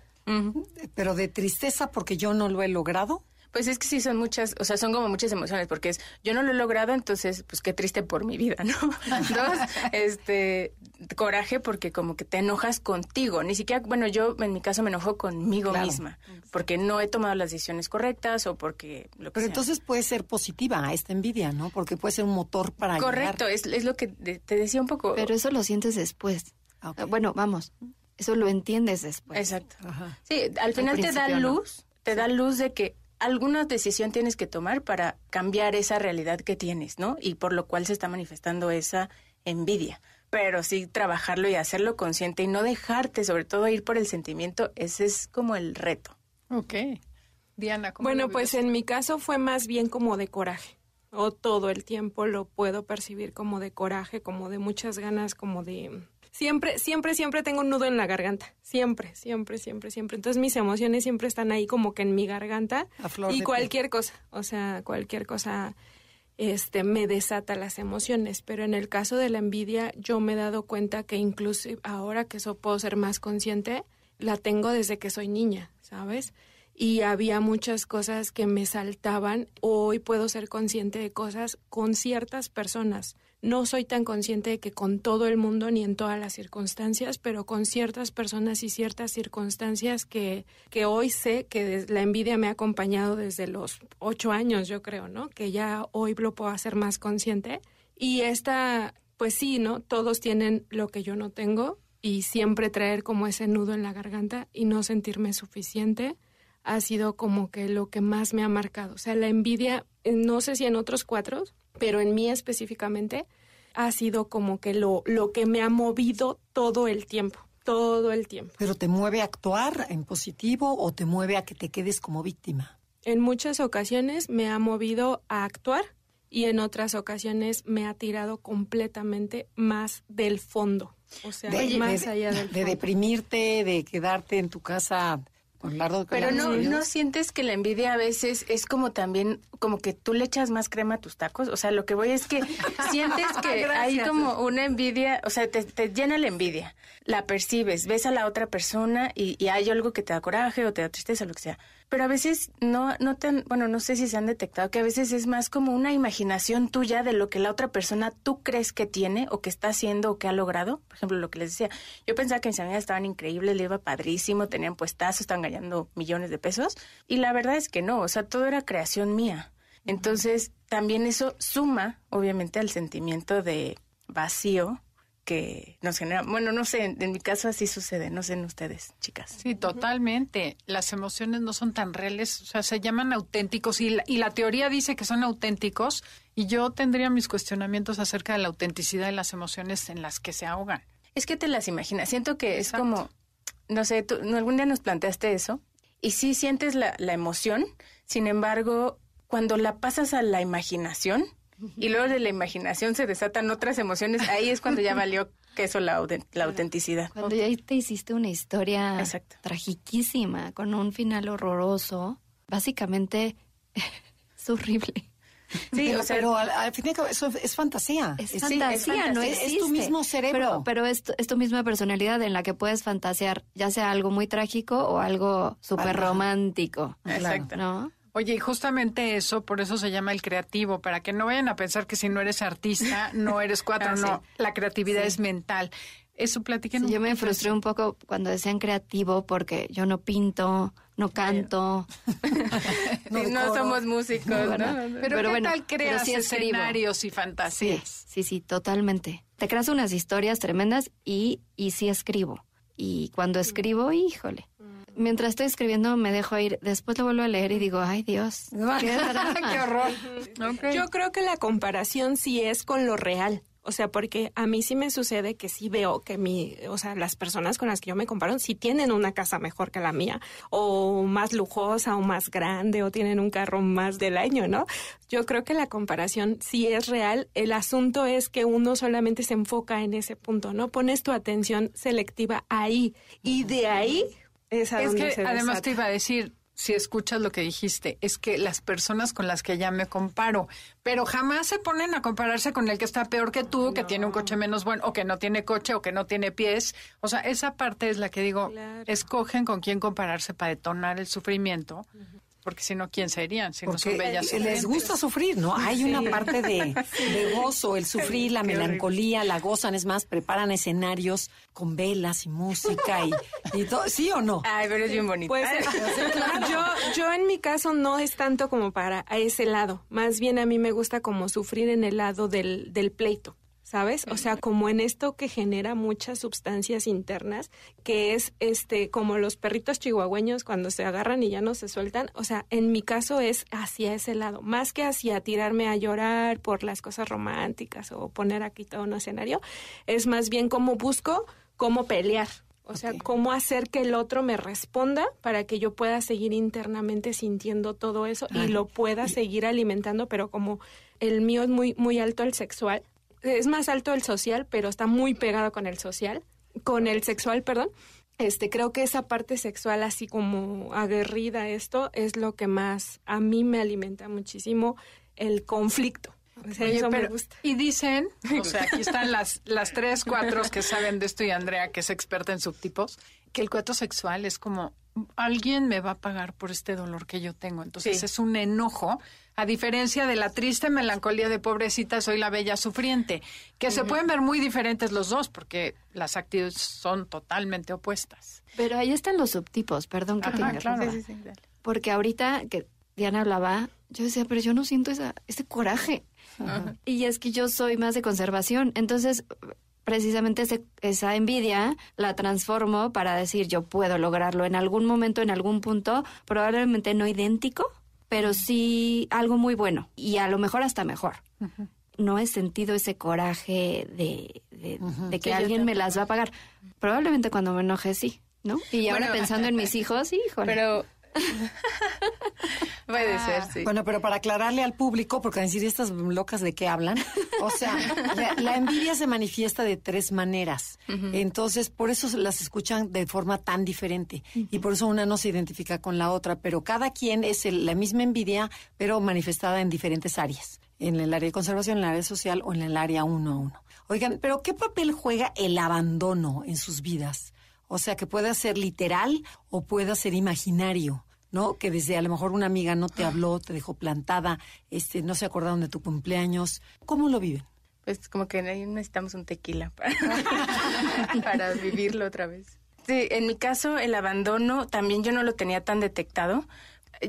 Pero de tristeza porque yo no lo he logrado. Pues es que sí son muchas, o sea, son como muchas emociones, porque es, yo no lo he logrado, entonces, pues qué triste por mi vida, ¿no? [LAUGHS] Dos, este, coraje porque como que te enojas contigo, ni siquiera, bueno, yo en mi caso me enojo conmigo misma, porque no he tomado las decisiones correctas o porque lo que Pero entonces puede ser positiva esta envidia, ¿no? Porque puede ser un motor para Correcto, es, es, lo que te decía un poco. Pero eso lo sientes después. Ah, bueno, vamos, eso lo entiendes después. Exacto. Sí, al final te da luz, te da luz de que alguna decisión tienes que tomar para cambiar esa realidad que tienes, ¿no? Y por lo cual se está manifestando esa envidia. Pero sí trabajarlo y hacerlo consciente y no dejarte, sobre todo, ir por el sentimiento, ese es como el reto. Ok. Diana, ¿cómo Bueno, pues en mi caso fue más bien como de coraje. O todo el tiempo lo puedo percibir como de coraje, como de muchas ganas, como de siempre, siempre, siempre tengo un nudo en la garganta. Siempre, siempre, siempre, siempre. Entonces mis emociones siempre están ahí como que en mi garganta. y cualquier cosa, o sea, cualquier cosa este me desata las emociones. Pero en el caso de la envidia, yo me he dado cuenta que incluso ahora que eso puedo ser más consciente, la tengo desde que soy niña, ¿sabes? y había muchas cosas que me saltaban. Hoy puedo ser consciente de cosas con ciertas personas. No soy tan consciente de que con todo el mundo ni en todas las circunstancias, pero con ciertas personas y ciertas circunstancias que, que hoy sé que la envidia me ha acompañado desde los ocho años, yo creo, ¿no? Que ya hoy lo puedo hacer más consciente. Y esta, pues sí, ¿no? Todos tienen lo que yo no tengo y siempre traer como ese nudo en la garganta y no sentirme suficiente ha sido como que lo que más me ha marcado. O sea, la envidia, eh, no sé si en otros cuatro, pero en mí específicamente, ha sido como que lo, lo que me ha movido todo el tiempo, todo el tiempo. ¿Pero te mueve a actuar en positivo o te mueve a que te quedes como víctima? En muchas ocasiones me ha movido a actuar y en otras ocasiones me ha tirado completamente más del fondo. O sea, más allá del fondo. De deprimirte, de quedarte en tu casa pero no, no sientes que la envidia a veces es como también, como que tú le echas más crema a tus tacos. O sea, lo que voy es que [LAUGHS] sientes que hay como una envidia, o sea, te, te, llena la envidia. La percibes, ves a la otra persona y, y hay algo que te da coraje o te da tristeza, lo que sea pero a veces no, no te bueno, no sé si se han detectado que a veces es más como una imaginación tuya de lo que la otra persona tú crees que tiene o que está haciendo o que ha logrado. Por ejemplo, lo que les decía, yo pensaba que mis amigas estaban increíbles, le iba padrísimo, tenían puestazos, estaban ganando millones de pesos y la verdad es que no, o sea, todo era creación mía. Entonces, también eso suma, obviamente, al sentimiento de vacío que nos genera, bueno, no sé, en, mi caso así sucede, no sé en ustedes, chicas. Sí, totalmente. Las emociones no son tan reales, o sea, se llaman auténticos y la, y la teoría dice que son auténticos y yo tendría mis cuestionamientos acerca de la autenticidad de las emociones en las que se ahogan. Es que te las imaginas, siento que es como, no sé, tú algún día nos planteaste eso y sí sientes la, la emoción, sin embargo, cuando la pasas a la imaginación, y luego de la imaginación se desatan otras emociones, ahí es cuando ya valió queso la, la autenticidad. Cuando ya te hiciste una historia tragiquísima, con un final horroroso, básicamente [LAUGHS] es horrible. Sí, o sea, pero al, fin eso es fantasía. Es, fantasía, no es tu mismo cerebro. Pero, es, tu misma personalidad en la que puedes fantasear, ya sea algo muy trágico o algo súper romántico. Exacto. ¿No? Oye, y justamente eso, por eso se llama el creativo, para que no vayan a pensar que si no eres artista, [LAUGHS] no eres cuatro, ah, no, la creatividad es mental. Eso platiquen Yo me frustré un poco cuando decían creativo porque yo no pinto, no canto. [LAUGHS] no, somos músicos, ¿no? Pero, ¿qué tal creas escenarios y fantasías? Sí, sí, totalmente. Te creas unas historias tremendas y, y sí escribo. Y cuando escribo, híjole, mientras estoy escribiendo me dejo ir, después lo vuelvo a leer y digo, ay Dios, [LAUGHS] qué, horror. Yo creo que la comparación sí es con lo real. O sea, porque a mí sí me sucede que sí veo que mi, o sea, las personas con las que yo me comparo sí tienen una casa mejor que la mía, o más lujosa, o más grande, o tienen un carro más del año, ¿no? Yo creo que la comparación sí es real. El asunto es que uno solamente se enfoca en ese punto, ¿no? Pones tu atención selectiva ahí, y de ahí es, que además te iba a decir, si escuchas lo que dijiste, es que las personas con las que ya me comparo, pero jamás se ponen a compararse con el que está peor que tú, que tiene un coche menos bueno, o que no tiene coche, o que no tiene pies. O sea, esa parte es la que digo, escogen con quién compararse para detonar el sufrimiento. Porque si no, ¿quién serían? Si no son Porque bellas. les gusta sufrir, ¿no? Hay una parte de, de gozo, el sufrir, la melancolía, la gozan, es más, preparan escenarios con velas y música y, y todo. ¿Sí o no? Ay, pero es bien bonito. Pues [LAUGHS] yo, yo en mi caso no es tanto como para a ese lado. Más bien a mí me gusta como sufrir en el lado del, del pleito. ¿Sabes? O sea, como en esto que genera muchas sustancias internas, que es este, como los perritos chihuahueños cuando se agarran y ya no se sueltan. O sea, en mi caso es hacia ese lado, más que hacia tirarme a llorar por las cosas románticas o poner aquí todo un escenario, es más bien como busco cómo pelear. O sea, cómo hacer que el otro me responda para que yo pueda seguir internamente sintiendo todo eso y lo pueda seguir alimentando, pero como el mío es muy, muy alto el sexual, es más alto el social, pero está muy pegado con el social, con el sexual, perdón. Este, creo que esa parte sexual así como aguerrida esto es lo que más a mí me alimenta muchísimo el conflicto. O sea, Oye, eso me gusta. Y dicen, o sea, aquí están las, las tres cuatros que saben de esto y Andrea, que es experta en subtipos, que el cuatro sexual es como, alguien me va a pagar por este dolor que yo tengo. Entonces Sí. es un enojo, a diferencia de la triste melancolía de pobrecita, soy la bella sufriente, que se pueden ver muy diferentes los dos, porque las actitudes son totalmente opuestas. Pero ahí están los subtipos, perdón que Ajá, claro. Sí, sí, sí, dale. Porque ahorita que Diana hablaba, yo decía, pero yo no siento esa, ese coraje. Y es que yo soy más de conservación. Entonces, precisamente ese- esa envidia la transformo para decir, yo puedo lograrlo en algún momento, en algún punto, probablemente no idéntico, pero sí algo muy bueno. Y a lo mejor hasta mejor. No he sentido ese coraje de, de- de que Sí, alguien me las va a pagar. Probablemente cuando me enoje, sí. ¿No? Y ahora Bueno, pensando en mis [LAUGHS] hijos, híjole. Pero puede ser, sí. Bueno, pero para aclararle al público, porque van a decir estas locas de qué hablan, o sea, la, la envidia se manifiesta de tres maneras. Entonces, por eso las escuchan de forma tan diferente y por eso una no se identifica con la otra, pero cada quien es el- la misma envidia, pero manifestada en diferentes áreas, en el área de conservación, en el área social o en el área uno a uno. Oigan, pero ¿qué papel juega el abandono en sus vidas? O sea, que pueda ser literal o pueda ser imaginario. ¿no? Que desde a lo mejor una amiga no te habló, te dejó plantada, este, no se acordaron de tu cumpleaños. ¿Cómo lo viven? Pues como que necesitamos un tequila para, [LAUGHS] para vivirlo otra vez. Sí, en mi caso el abandono también yo no lo tenía tan detectado.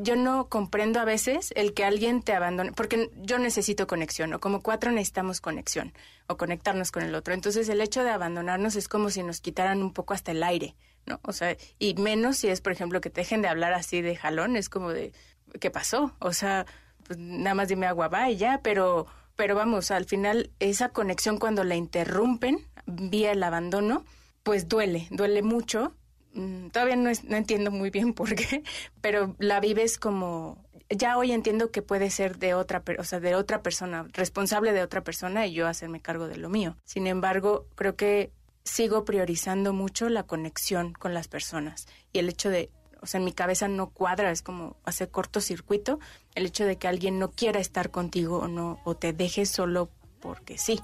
Yo no comprendo a veces el que alguien te abandone, porque yo necesito conexión, o como cuatro necesitamos conexión, o conectarnos con el otro. Entonces el hecho de abandonarnos es como si nos quitaran un poco hasta el aire, ¿no? O sea, y menos si es, por ejemplo, que dejen de hablar así de jalón, es como de, ¿qué pasó? O sea, pues nada más dime agua y ya, pero, pero vamos, al final esa conexión cuando la interrumpen vía el abandono, pues duele, duele mucho. Mm, Todavía no, es- no entiendo muy bien por qué, [LAUGHS] pero la vives como ya hoy entiendo que puede ser de otra, o sea, de otra persona, responsable de otra persona y yo hacerme cargo de lo mío. Sin embargo, creo que sigo priorizando mucho la conexión con las personas y el hecho de, o sea, en mi cabeza no cuadra, es como hacer cortocircuito, el hecho de que alguien no quiera estar contigo o no o te deje solo porque sí.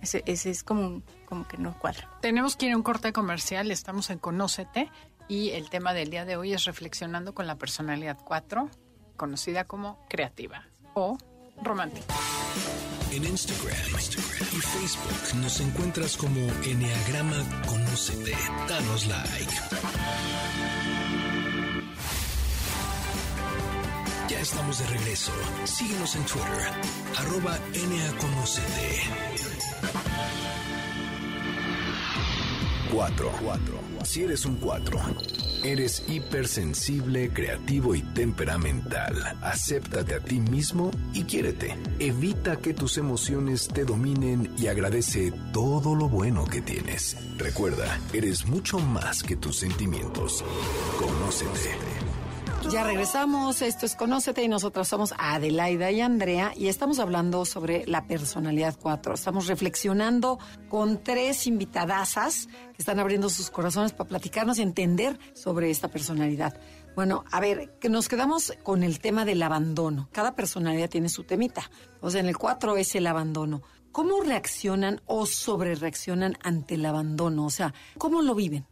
Ese, ese es como un- como que no cuadra. Tenemos que ir a un corte comercial, estamos en Conócete y el tema del día de hoy es reflexionando con la personalidad 4, conocida como creativa o romántica. En Instagram, Instagram y Facebook nos encuentras como Enneagrama Conócete. Danos like. Ya estamos de regreso. Síguenos en Twitter, arroba NAConócete. 4. Si eres un 4, eres hipersensible, creativo y temperamental. Acéptate a ti mismo y quiérete. Evita que tus emociones te dominen y agradece todo lo bueno que tienes. Recuerda, eres mucho más que tus sentimientos. Conócete. Ya regresamos, esto es Conócete y nosotros somos Adelaida y Andrea y estamos hablando sobre la personalidad 4. Estamos reflexionando con tres invitadasas que están abriendo sus corazones para platicarnos y entender sobre esta personalidad. Bueno, a ver, que nos quedamos con el tema del abandono. Cada personalidad tiene su temita. O sea, en el 4 es el abandono. ¿Cómo reaccionan o sobre reaccionan ante el abandono? O sea, ¿cómo lo viven?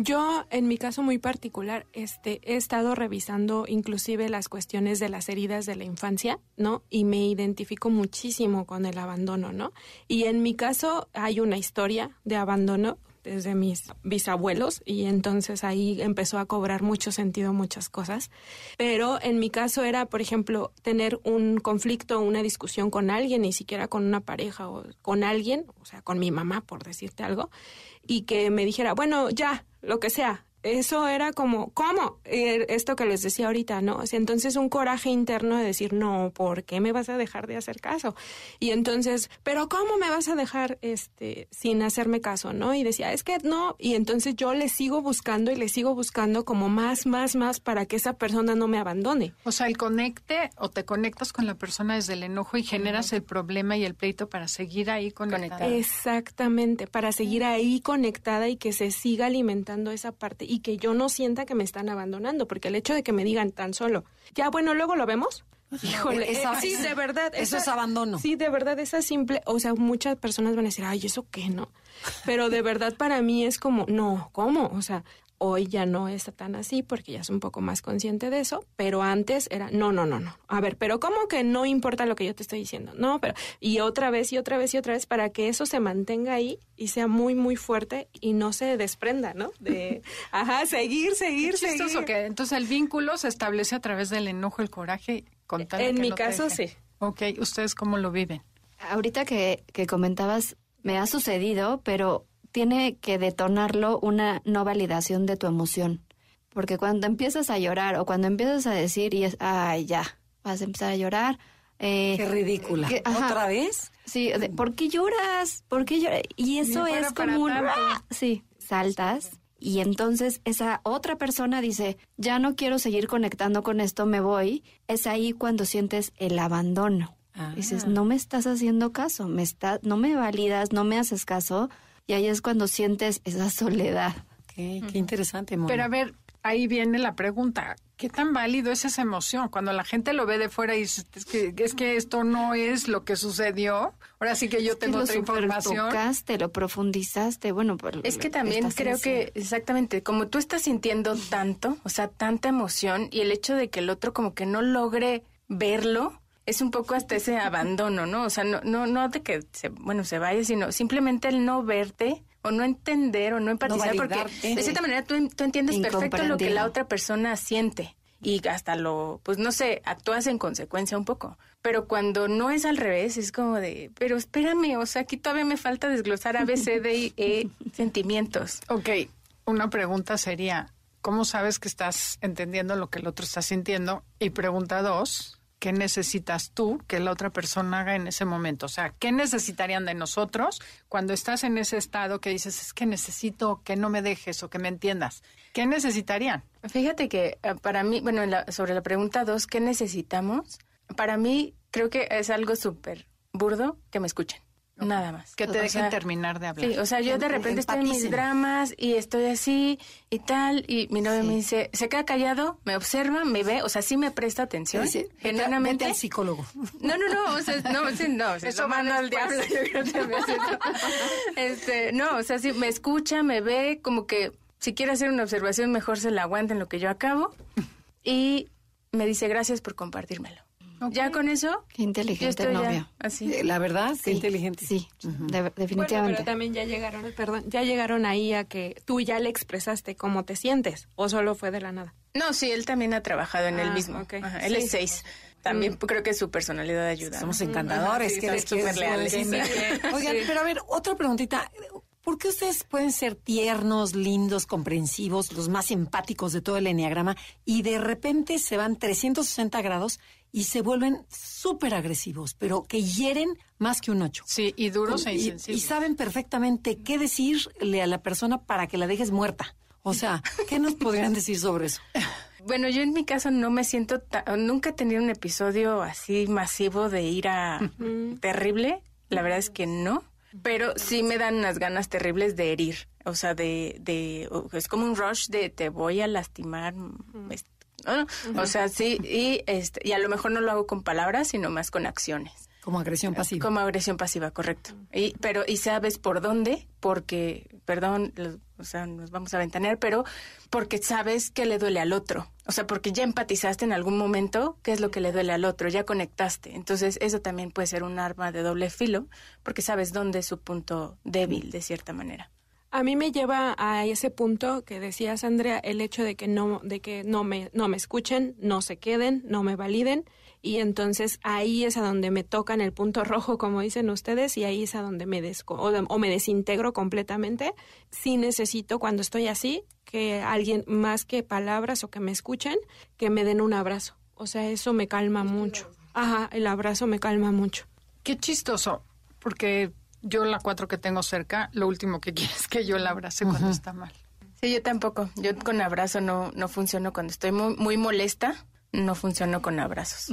Yo, en mi caso muy particular, este, he estado revisando inclusive las cuestiones de las heridas de la infancia, ¿no? Y me identifico muchísimo con el abandono, ¿no? Y en mi caso hay una historia de abandono desde mis bisabuelos y entonces ahí empezó a cobrar mucho sentido muchas cosas. Pero en mi caso era, por ejemplo, tener un conflicto, una discusión con alguien, ni siquiera con una pareja o con alguien, o sea, con mi mamá, por decirte algo, y que me dijera, bueno, ya, lo que sea, eso era como, ¿cómo? Eh, esto que les decía ahorita, ¿no? entonces un coraje interno de decir, no, ¿por qué me vas a dejar de hacer caso? Y entonces, ¿pero cómo me vas a dejar este sin hacerme caso, no? Y decía, es que no. Y entonces yo le sigo buscando y le sigo buscando como más, más, más para que esa persona no me abandone. O sea, el conecte o te conectas con la persona desde el enojo y generas el problema y el pleito para seguir ahí conectada. Exactamente, para seguir ahí conectada y que se siga alimentando esa parte y que yo no sienta que me están abandonando, porque el hecho de que me digan tan solo, ya bueno, luego lo vemos. Híjole, eh, [LAUGHS] sí, de verdad. Eso es abandono. Sí, de verdad, esa simple, o sea, muchas personas van a decir, ay, ¿eso qué, no? Pero de verdad para mí es como, no, ¿cómo? O sea, Hoy ya no es tan así porque ya es un poco más consciente de eso, pero antes era, no, no, no, no. A ver, pero ¿cómo que no importa lo que yo te estoy diciendo? No, pero y otra vez y otra vez y otra vez para que eso se mantenga ahí y sea muy, muy fuerte y no se desprenda, ¿no? De, [LAUGHS] ajá, seguir, seguir, Qué seguir. que entonces el vínculo se establece a través del enojo, el coraje, con tal En mi no caso, sí. Ok, ¿ustedes cómo lo viven? Ahorita que, que comentabas, me ha sucedido, pero tiene que detonarlo una no validación de tu emoción. Porque cuando empiezas a llorar o cuando empiezas a decir y es, ay, ya, vas a empezar a llorar. Eh, qué ridícula. ¿Otra vez? Sí, ¿por qué lloras? ¿Por qué lloras? Y eso es como un... Sí, saltas y entonces esa otra persona dice, ya no quiero seguir conectando con esto, me voy. Es ahí cuando sientes el abandono. Dices, ah. no me estás haciendo caso, me está, no me validas, no me haces caso y ahí es cuando sientes esa soledad. Qué, qué interesante, Pero a ver, ahí viene la pregunta. ¿Qué tan válido es esa emoción? Cuando la gente lo ve de fuera y dice, es que, es que esto no es lo que sucedió. Ahora sí que yo tengo otra información. Tocaste, lo profundizaste, bueno, pues, es que también creo que exactamente como tú estás sintiendo tanto, o sea, tanta emoción y el hecho de que el otro como que no logre verlo, es un poco hasta ese abandono, ¿no? O sea, no, no, no de que se, bueno, se vaya, sino simplemente el no verte o no entender o no empatizar, porque de cierta manera tú, tú entiendes perfecto lo que la otra persona siente y hasta lo, pues no sé, actúas en consecuencia un poco. Pero cuando no es al revés, es como de, pero espérame, o sea, aquí todavía me falta desglosar A, B, C, D y E sentimientos. Ok, una pregunta sería, ¿cómo sabes que estás entendiendo lo que el otro está sintiendo? Y pregunta dos, qué necesitas tú que la otra persona haga en ese momento. O sea, ¿qué necesitarían de nosotros cuando estás en ese estado que dices, es que necesito que no me dejes o que me entiendas? ¿Qué necesitarían? Fíjate que eh, para mí, bueno, sobre la pregunta dos, ¿qué necesitamos? Para mí creo que es algo súper burdo que me escuchen. Nada más. Que te dejen terminar de hablar. Sí, o sea, yo de repente estoy en mis dramas y estoy así y tal, y mi novio me dice, se queda callado, me observa, me ve, o sea, sí me presta atención. Sí, Genuinamente. al psicólogo. No, no, no, o sea, no, sí, no. [LAUGHS] Eso manda al diablo, [LAUGHS] Este, no, o sea, sí, me escucha, me ve, como que si quiere hacer una observación, mejor se la aguanta en lo que yo acabo. Y me dice, gracias por compartírmelo. Ya con eso. Qué inteligente el novio. así. Eh, la verdad, qué inteligente. Sí, definitivamente. pero también ya llegaron, perdón, ya llegaron ahí a que tú ya le expresaste cómo te sientes o solo fue de la nada. No, sí, él también ha trabajado en el ah, mismo. él es seis. También mm. creo que su personalidad ayuda. Somos encantadores, que súper leales. Oigan, pero a ver, otra preguntita. ¿Por qué ustedes pueden ser tiernos, lindos, comprensivos, los más empáticos de todo el enneagrama y de repente se van 360 grados y se vuelven súper agresivos, pero que hieren más que un ocho. Sí, y duros e insensibles. Y, saben perfectamente qué decirle a la persona para que la dejes muerta. O sea, ¿qué nos podrían decir sobre eso? [LAUGHS] Bueno, yo en mi caso no me siento, nunca he tenido un episodio así masivo de ira terrible. La verdad es que no. Pero sí me dan unas ganas terribles de herir. O sea, de, de, es como un rush de te voy a lastimar, o sea, sí, y, este, y a lo mejor no lo hago con palabras, sino más con acciones. Como agresión pasiva. Como agresión pasiva, correcto. Y, pero, y sabes por dónde, porque, perdón, o sea, nos vamos a ventanear, pero porque sabes que le duele al otro. O sea, porque ya empatizaste en algún momento qué es lo que le duele al otro, ya conectaste. Entonces, eso también puede ser un arma de doble filo, porque sabes dónde es su punto débil, de cierta manera. A mí me lleva a ese punto que decías, Andrea, el hecho de que no, de que no me, no me escuchen, no se queden, no me validen y entonces ahí es a donde me tocan el punto [LAUGHS] rojo, como dicen ustedes, y ahí es a donde me desco o, me desintegro completamente. Sí necesito, cuando estoy así, que alguien, más que palabras o que me escuchen, que me den un abrazo. O sea, eso me calma mucho. Ajá, el abrazo me calma mucho. Qué chistoso, porque yo la cuatro que tengo cerca, lo último que [LAUGHS] quiero es que yo la abrace cuando está mal. Sí, yo tampoco. Yo con abrazo no, no funciono cuando estoy muy, muy molesta no funciono con abrazos.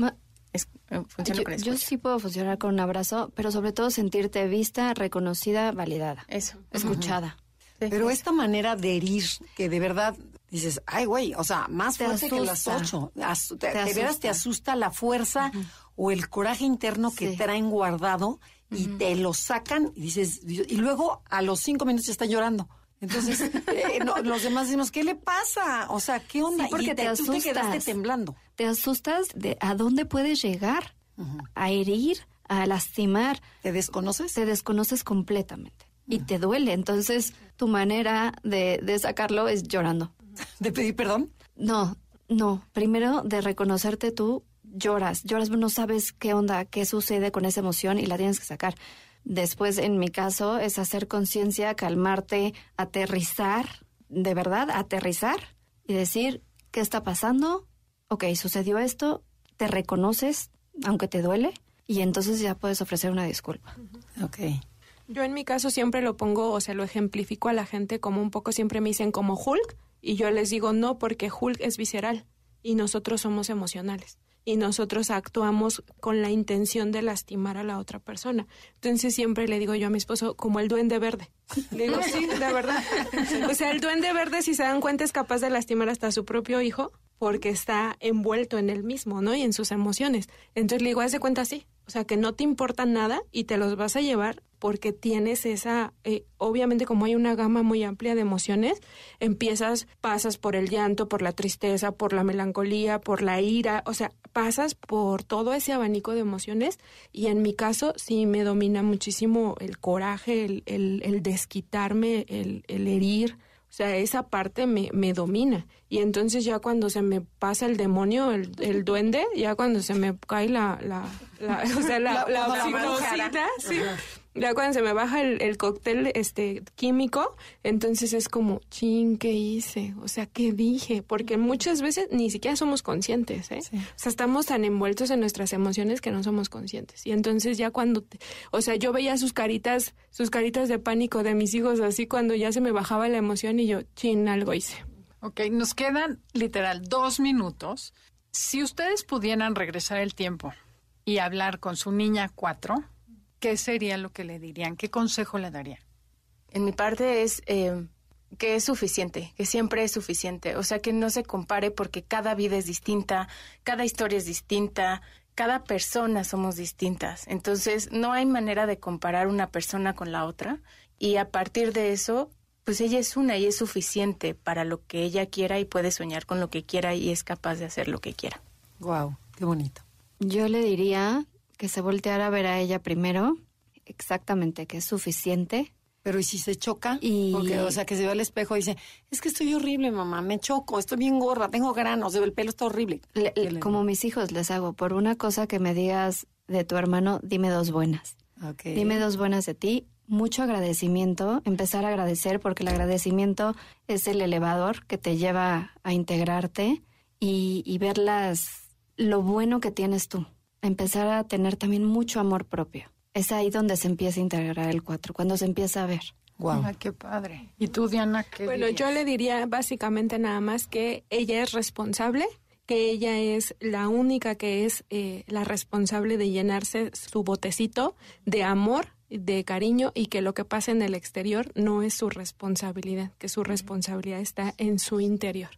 es, eh, yo, con yo sí puedo funcionar con un abrazo, pero sobre todo sentirte vista, reconocida, validada. Eso. Escuchada. Pero esta manera de herir, que de verdad dices, ay, güey, o sea, más fuerte que las ocho. te, de veras te asusta la fuerza o el coraje interno que traen guardado y te lo sacan y dices, y luego a los cinco minutos ya está llorando. Entonces, [LAUGHS] eh, los demás decimos, ¿qué le pasa? O sea, ¿qué onda? porque te, asustas. te quedaste temblando. Te asustas de a dónde puedes llegar, a herir, a lastimar. ¿Te desconoces? Te desconoces completamente y te duele. Entonces, tu manera de, de sacarlo es llorando. [LAUGHS] ¿De pedir perdón? No, no. Primero, de reconocerte tú, lloras. Lloras, no sabes qué onda, qué sucede con esa emoción y la tienes que sacar. Después, en mi caso, es hacer conciencia, calmarte, aterrizar, de verdad, aterrizar y decir, ¿qué está pasando? Ok, sucedió esto, te reconoces, aunque te duele, y entonces ya puedes ofrecer una disculpa. Ok. Yo en mi caso siempre lo pongo, o sea, lo ejemplifico a la gente como un poco, siempre me dicen como Hulk, y yo les digo no, porque Hulk es visceral y nosotros somos emocionales y nosotros actuamos con la intención de lastimar a la otra persona. Entonces siempre le digo yo a mi esposo, como el duende verde. Le digo, sí, de verdad. O sea, el duende verde, si se dan cuenta, es capaz de lastimar hasta a su propio hijo porque está envuelto en él mismo, ¿no? Y en sus emociones. Entonces le digo, haz de cuenta así. O sea, que no te importa nada y te los vas a llevar porque tienes esa, eh, obviamente como hay una gama muy amplia de emociones, empiezas, pasas por el llanto, por la tristeza, por la melancolía, por la ira, o sea, pasas por todo ese abanico de emociones y en mi caso sí me domina muchísimo el coraje, el, el, el desquitarme, el, el herir, o sea, esa parte me, me domina. Y entonces ya cuando se me pasa el demonio, el, el duende, ya cuando se me cae la, la, la [LAUGHS] o sea, la, la, la, sí, ya cuando se me baja el, el, cóctel este químico, entonces es como, ching, ¿qué hice? O sea, ¿qué dije? Porque muchas veces ni siquiera somos conscientes, ¿eh? O sea, estamos tan envueltos en nuestras emociones que no somos conscientes. Y entonces ya cuando, o sea, yo veía sus caritas, sus caritas de pánico de mis hijos así cuando ya se me bajaba la emoción y yo, chin, algo hice. Ok, nos quedan literal dos minutos. Si ustedes pudieran regresar el tiempo y hablar con su niña cuatro, ¿qué sería lo que le dirían? ¿Qué consejo le darían? En mi parte es eh, que es suficiente, que siempre es suficiente. O sea, que no se compare porque cada vida es distinta, cada historia es distinta, cada persona somos distintas. Entonces, no hay manera de comparar una persona con la otra. Y a partir de eso, pues ella es una y es suficiente para lo que ella quiera y puede soñar con lo que quiera y es capaz de hacer lo que quiera. Wow, qué bonito. Yo le diría que se volteara a ver a ella primero, exactamente, que es suficiente. Pero ¿y si se choca? Y... Porque, o sea, que se ve al espejo y dice, es que estoy horrible, mamá, me choco, estoy bien gorda, tengo granos, el pelo está horrible. como mis hijos les hago, por una cosa que me digas de tu hermano, dime dos buenas. Dime dos buenas de ti, mucho agradecimiento, empezar a agradecer, porque el agradecimiento es el elevador que te lleva a integrarte y, y ver las, lo bueno que tienes tú empezar a tener también mucho amor propio. Es ahí donde se empieza a integrar el cuatro, cuando se empieza a ver. Wow. qué padre. ¿Y tú, Diana, qué Bueno, yo le diría básicamente nada más que ella es responsable, que ella es la única que es eh, la responsable de llenarse su botecito de amor, de cariño y que lo que pasa en el exterior no es su responsabilidad, que su responsabilidad está en su interior.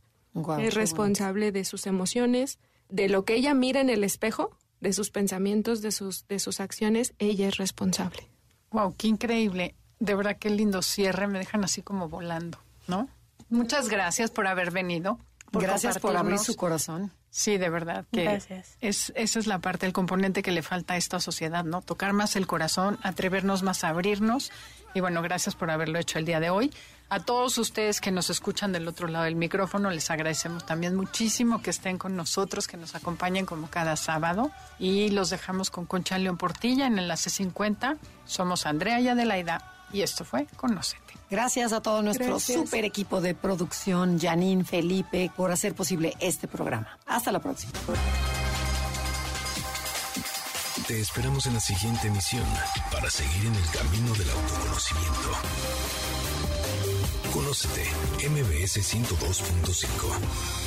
es responsable de sus emociones, de lo que ella mira en el espejo, de sus pensamientos, de sus, de sus acciones, ella es responsable. Wow, qué increíble. De verdad, qué lindo cierre. Me dejan así como volando, ¿no? Muchas gracias por haber venido. gracias por abrir su corazón. Sí, de verdad. Que Gracias. Es, esa es la parte, el componente que le falta a esta sociedad, ¿no? Tocar más el corazón, atrevernos más a abrirnos. Y bueno, gracias por haberlo hecho el día de hoy. A todos ustedes que nos escuchan del otro lado del micrófono, les agradecemos también muchísimo que estén con nosotros, que nos acompañen como cada sábado. Y los dejamos con Concha León Portilla en el Enlace 50. Somos Andrea y Adelaida. Y esto fue Conocete. Gracias a todo nuestro Gracias. super equipo de producción, Janine, Felipe, por hacer posible este programa. Hasta la próxima. Te esperamos en la siguiente emisión para seguir en el camino del autoconocimiento. Conócete, MBS 102.5.